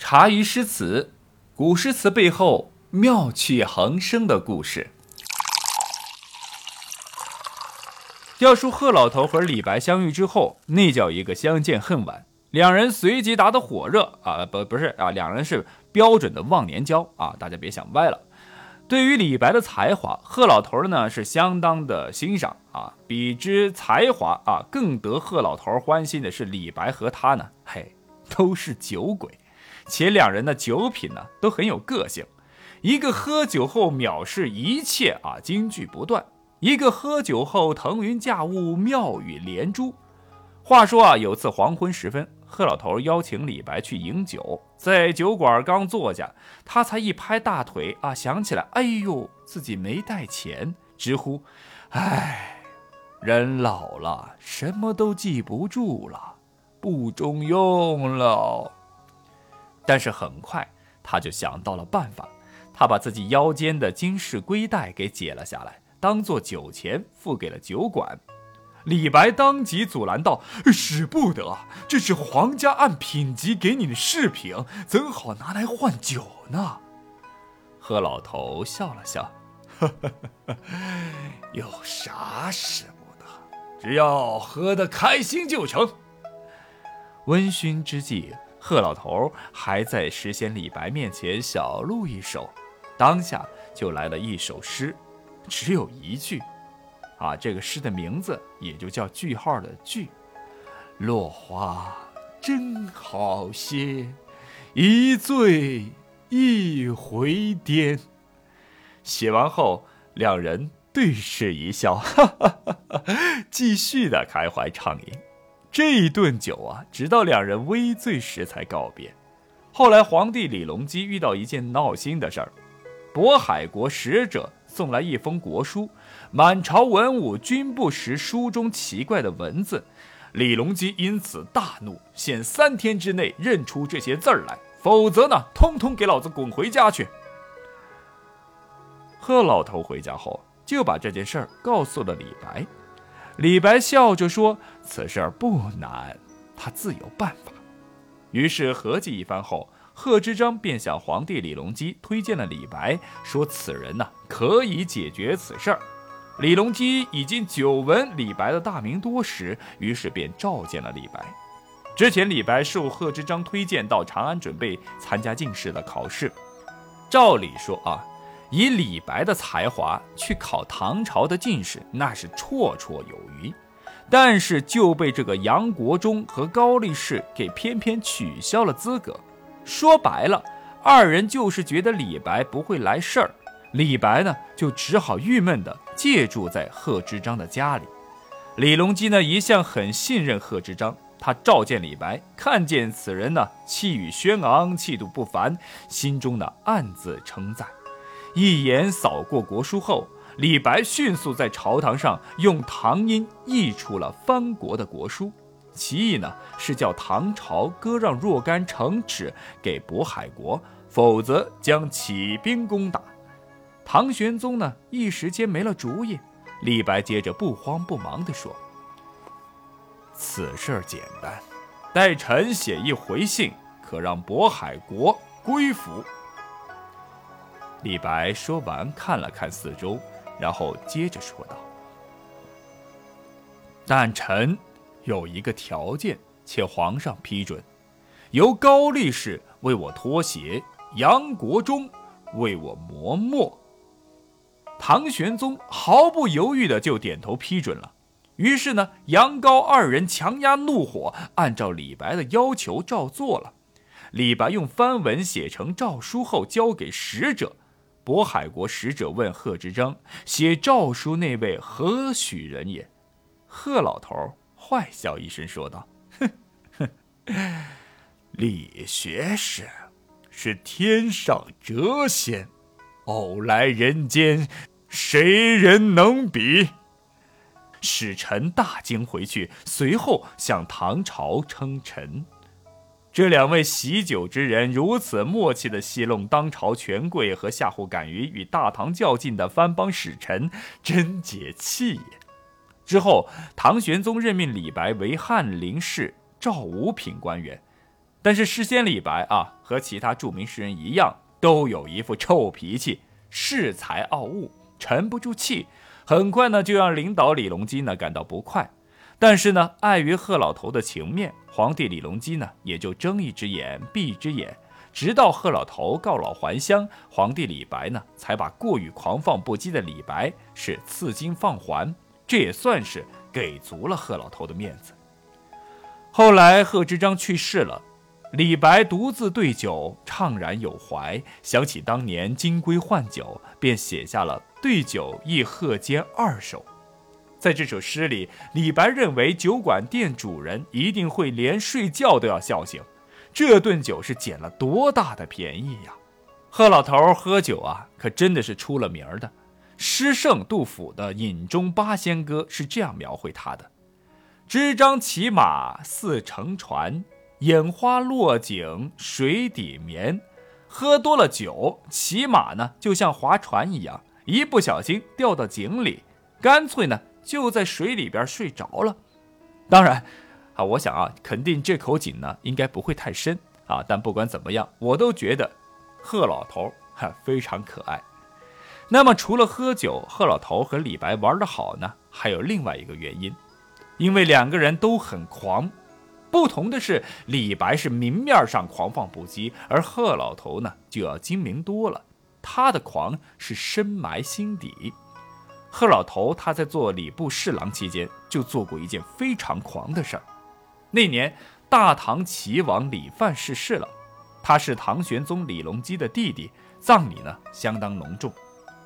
茶余诗词，古诗词背后妙趣横生的故事。要说贺老头和李白相遇之后，那叫一个相见恨晚。两人随即打得火热啊，不不是啊，两人是标准的忘年交啊，大家别想歪了。对于李白的才华，贺老头呢是相当的欣赏啊。比之才华啊，更得贺老头欢心的是李白和他呢，嘿，都是酒鬼，且两人的酒品呢都很有个性。一个喝酒后藐视一切啊，金句不断；一个喝酒后腾云驾雾，妙语连珠。话说啊，有次黄昏时分。贺老头邀请李白去饮酒，在酒馆刚坐下，他才一拍大腿啊，想起来，哎呦，自己没带钱，直呼：“哎，人老了，什么都记不住了，不中用了。”但是很快他就想到了办法，他把自己腰间的金饰龟带给解了下来，当做酒钱付给了酒馆。李白当即阻拦道：“使不得，这是皇家按品级给你的饰品，怎好拿来换酒呢？”贺老头笑了笑：“有啥使不得？只要喝得开心就成。”温馨之际，贺老头还在诗仙李白面前小露一手，当下就来了一首诗，只有一句。啊，这个诗的名字也就叫句号的句，落花真好些，一醉一回颠。写完后，两人对视一笑，哈哈哈哈继续的开怀畅饮。这一顿酒啊，直到两人微醉时才告别。后来，皇帝李隆基遇到一件闹心的事儿，渤海国使者。送来一封国书，满朝文武均不识书中奇怪的文字。李隆基因此大怒，限三天之内认出这些字儿来，否则呢，通通给老子滚回家去。贺老头回家后，就把这件事儿告诉了李白。李白笑着说：“此事儿不难，他自有办法。”于是合计一番后。贺知章便向皇帝李隆基推荐了李白，说此人呢可以解决此事儿。李隆基已经久闻李白的大名多时，于是便召见了李白。之前李白受贺知章推荐到长安准备参加进士的考试，照理说啊，以李白的才华去考唐朝的进士，那是绰绰有余。但是就被这个杨国忠和高力士给偏偏取消了资格。说白了，二人就是觉得李白不会来事儿，李白呢就只好郁闷地借住在贺知章的家里。李隆基呢一向很信任贺知章，他召见李白，看见此人呢气宇轩昂，气度不凡，心中呢暗自称赞。一眼扫过国书后，李白迅速在朝堂上用唐音译出了藩国的国书。其意呢是叫唐朝割让若干城池给渤海国，否则将起兵攻打。唐玄宗呢一时间没了主意。李白接着不慌不忙地说：“此事简单，待臣写一回信，可让渤海国归服。”李白说完，看了看四周，然后接着说道：“但臣。”有一个条件，且皇上批准，由高力士为我脱鞋，杨国忠为我磨墨。唐玄宗毫不犹豫的就点头批准了。于是呢，杨高二人强压怒火，按照李白的要求照做了。李白用梵文写成诏书后，交给使者。渤海国使者问贺知章：“写诏书那位何许人也？”贺老头。坏笑一声说道：“哼哼，李学士是天上谪仙，偶来人间，谁人能比？”使臣大惊，回去随后向唐朝称臣。这两位喜酒之人如此默契的戏弄当朝权贵和吓唬敢于与大唐较劲的藩邦使臣，真解气也。之后，唐玄宗任命李白为翰林侍、赵五品官员。但是诗仙李白啊，和其他著名诗人一样，都有一副臭脾气，恃才傲物，沉不住气，很快呢就让领导李隆基呢感到不快。但是呢，碍于贺老头的情面，皇帝李隆基呢也就睁一只眼闭一只眼，直到贺老头告老还乡，皇帝李白呢才把过于狂放不羁的李白是赐金放还，这也算是给足了贺老头的面子。后来贺知章去世了。李白独自对酒，怅然有怀，想起当年金龟换酒，便写下了《对酒忆贺间二首》。在这首诗里，李白认为酒馆店主人一定会连睡觉都要笑醒，这顿酒是捡了多大的便宜呀！贺老头喝酒啊，可真的是出了名的。诗圣杜甫的《饮中八仙歌》是这样描绘他的：“支张骑马似乘船。”眼花落井水底眠，喝多了酒，骑马呢就像划船一样，一不小心掉到井里，干脆呢就在水里边睡着了。当然，啊，我想啊，肯定这口井呢应该不会太深啊。但不管怎么样，我都觉得贺老头哈非常可爱。那么除了喝酒，贺老头和李白玩得好呢，还有另外一个原因，因为两个人都很狂。不同的是，李白是明面上狂放不羁，而贺老头呢就要精明多了。他的狂是深埋心底。贺老头他在做礼部侍郎期间就做过一件非常狂的事儿。那年大唐齐王李范逝世了，他是唐玄宗李隆基的弟弟，葬礼呢相当隆重。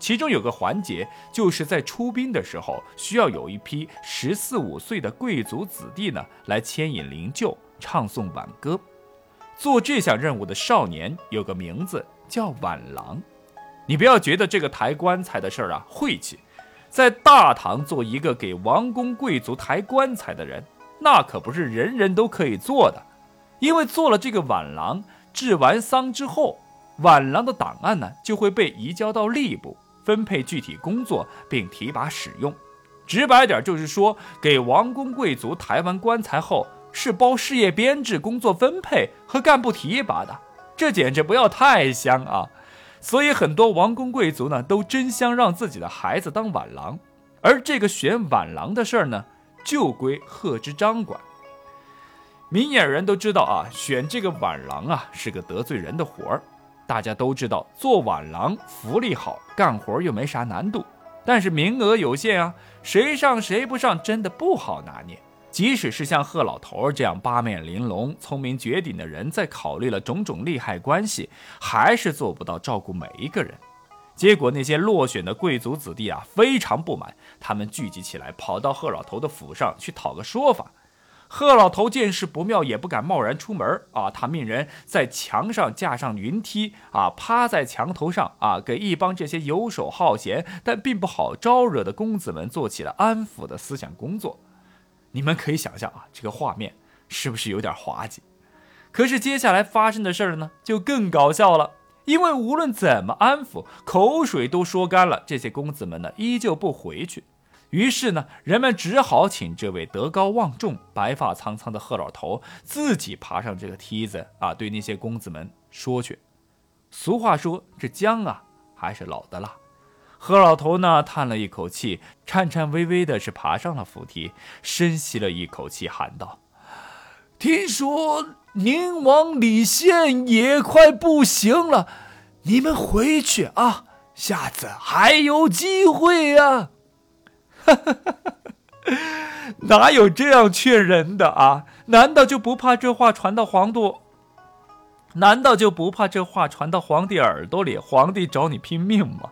其中有个环节，就是在出殡的时候，需要有一批十四五岁的贵族子弟呢，来牵引灵柩，唱诵挽歌。做这项任务的少年有个名字叫挽郎。你不要觉得这个抬棺材的事儿啊晦气，在大唐做一个给王公贵族抬棺材的人，那可不是人人都可以做的。因为做了这个挽郎，治完丧之后，挽郎的档案呢就会被移交到吏部。分配具体工作并提拔使用，直白点就是说，给王公贵族抬完棺材后是包事业编制、工作分配和干部提拔的，这简直不要太香啊！所以很多王公贵族呢都争相让自己的孩子当挽郎，而这个选挽郎的事儿呢就归贺知章管。明眼人都知道啊，选这个挽郎啊是个得罪人的活儿。大家都知道，做挽郎福利好，干活又没啥难度，但是名额有限啊，谁上谁不上，真的不好拿捏。即使是像贺老头这样八面玲珑、聪明绝顶的人，在考虑了种种利害关系，还是做不到照顾每一个人。结果那些落选的贵族子弟啊，非常不满，他们聚集起来，跑到贺老头的府上去讨个说法。贺老头见势不妙，也不敢贸然出门啊。他命人在墙上架上云梯啊，趴在墙头上啊，给一帮这些游手好闲但并不好招惹的公子们做起了安抚的思想工作。你们可以想象啊，这个画面是不是有点滑稽？可是接下来发生的事儿呢，就更搞笑了。因为无论怎么安抚，口水都说干了，这些公子们呢，依旧不回去。于是呢，人们只好请这位德高望重、白发苍苍的贺老头自己爬上这个梯子啊，对那些公子们说去。俗话说：“这姜啊，还是老的辣。”贺老头呢，叹了一口气，颤颤巍巍的是爬上了扶梯，深吸了一口气，喊道：“听说宁王李宪也快不行了，你们回去啊，下次还有机会呀。”哈哈哈哈哪有这样劝人的啊？难道就不怕这话传到皇都？难道就不怕这话传到皇帝耳朵里，皇帝找你拼命吗？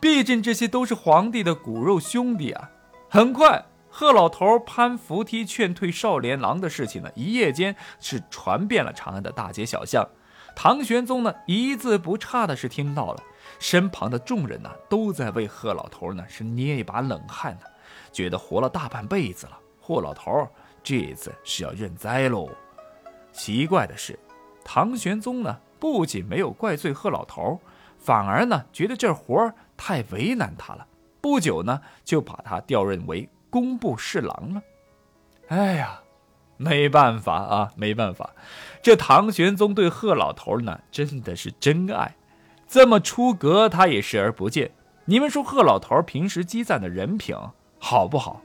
毕竟这些都是皇帝的骨肉兄弟啊！很快，贺老头攀扶梯劝退少年郎的事情呢，一夜间是传遍了长安的大街小巷。唐玄宗呢，一字不差的是听到了。身旁的众人呢，都在为贺老头呢是捏一把冷汗呢，觉得活了大半辈子了，贺老头这次是要认栽喽。奇怪的是，唐玄宗呢不仅没有怪罪贺老头，反而呢觉得这活儿太为难他了，不久呢就把他调任为工部侍郎了。哎呀，没办法啊，没办法，这唐玄宗对贺老头呢，真的是真爱，这么出格他也视而不见。你们说贺老头平时积攒的人品好不好？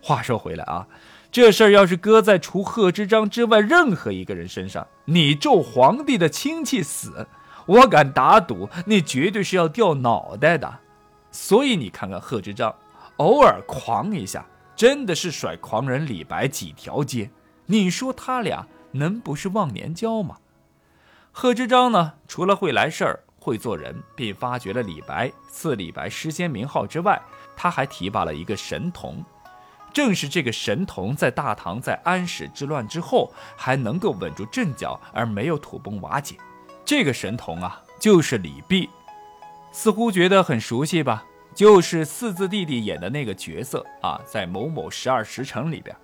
话说回来啊，这事儿要是搁在除贺知章之外任何一个人身上，你咒皇帝的亲戚死，我敢打赌，那绝对是要掉脑袋的。所以你看看贺知章，偶尔狂一下，真的是甩狂人李白几条街。你说他俩能不是忘年交吗？贺知章呢，除了会来事儿。会做人，并发掘了李白，赐李白诗仙名号之外，他还提拔了一个神童。正是这个神童，在大唐在安史之乱之后，还能够稳住阵脚，而没有土崩瓦解。这个神童啊，就是李泌。似乎觉得很熟悉吧？就是四字弟弟演的那个角色啊，在某某十二时辰里边，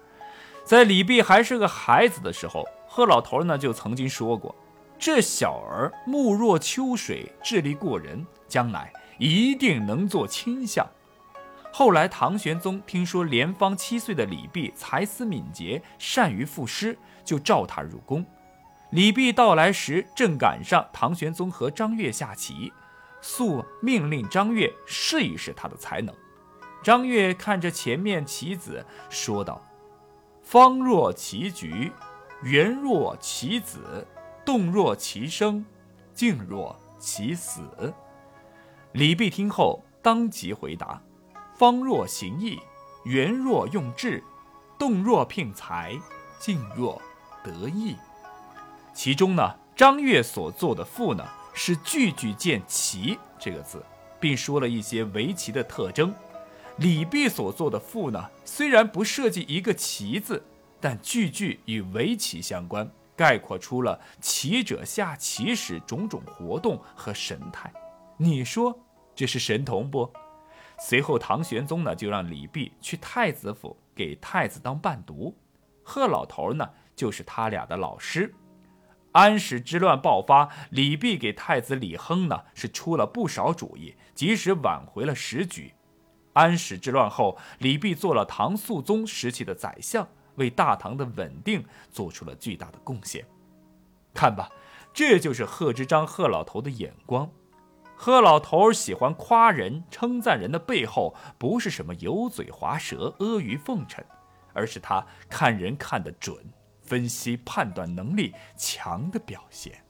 在李泌还是个孩子的时候，贺老头呢就曾经说过。这小儿目若秋水，智力过人，将来一定能做卿相。后来唐玄宗听说连芳七岁的李泌才思敏捷，善于赋诗，就召他入宫。李泌到来时，正赶上唐玄宗和张悦下棋，素命令张悦试一试他的才能。张悦看着前面棋子，说道：“方若棋局，圆若棋子。”动若其生，静若其死。李泌听后当即回答：“方若行义，圆若用智，动若聘才，静若得意。”其中呢，张悦所做的赋呢，是句句见“棋”这个字，并说了一些围棋的特征；李泌所做的赋呢，虽然不涉及一个“棋”字，但句句与围棋相关。概括出了棋者下棋时种种活动和神态，你说这是神童不？随后唐玄宗呢就让李泌去太子府给太子当伴读，贺老头呢就是他俩的老师。安史之乱爆发，李泌给太子李亨呢是出了不少主意，及时挽回了时局。安史之乱后，李泌做了唐肃宗时期的宰相。为大唐的稳定做出了巨大的贡献。看吧，这就是贺知章贺老头的眼光。贺老头喜欢夸人、称赞人的背后，不是什么油嘴滑舌、阿谀奉承，而是他看人看得准、分析判断能力强的表现。